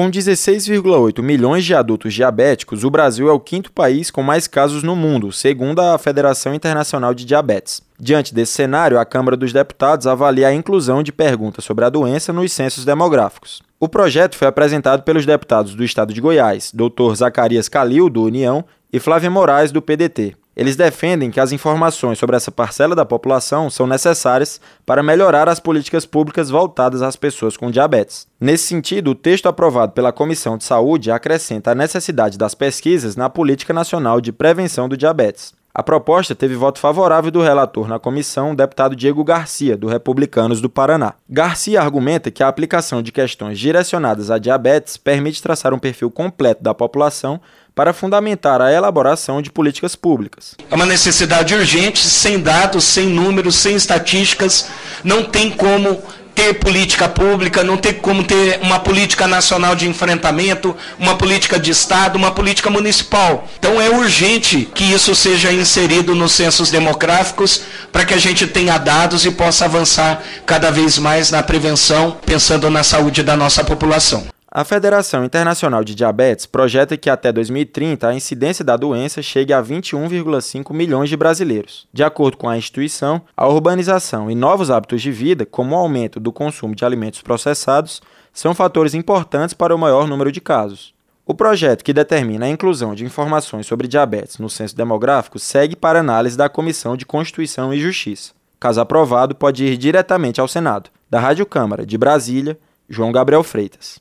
Com 16,8 milhões de adultos diabéticos, o Brasil é o quinto país com mais casos no mundo, segundo a Federação Internacional de Diabetes. Diante desse cenário, a Câmara dos Deputados avalia a inclusão de perguntas sobre a doença nos censos demográficos. O projeto foi apresentado pelos deputados do estado de Goiás, Dr. Zacarias Calil, do União, e Flávia Moraes, do PDT. Eles defendem que as informações sobre essa parcela da população são necessárias para melhorar as políticas públicas voltadas às pessoas com diabetes. Nesse sentido, o texto aprovado pela Comissão de Saúde acrescenta a necessidade das pesquisas na Política Nacional de Prevenção do Diabetes. A proposta teve voto favorável do relator na comissão, o deputado Diego Garcia, do Republicanos do Paraná. Garcia argumenta que a aplicação de questões direcionadas à diabetes permite traçar um perfil completo da população para fundamentar a elaboração de políticas públicas. É uma necessidade urgente, sem dados, sem números, sem estatísticas, não tem como ter política pública, não tem como ter uma política nacional de enfrentamento, uma política de Estado, uma política municipal. Então é urgente que isso seja inserido nos censos demográficos para que a gente tenha dados e possa avançar cada vez mais na prevenção, pensando na saúde da nossa população. A Federação Internacional de Diabetes projeta que até 2030 a incidência da doença chegue a 21,5 milhões de brasileiros. De acordo com a instituição, a urbanização e novos hábitos de vida, como o aumento do consumo de alimentos processados, são fatores importantes para o maior número de casos. O projeto que determina a inclusão de informações sobre diabetes no censo demográfico segue para análise da Comissão de Constituição e Justiça. Caso aprovado, pode ir diretamente ao Senado. Da Rádio Câmara de Brasília, João Gabriel Freitas.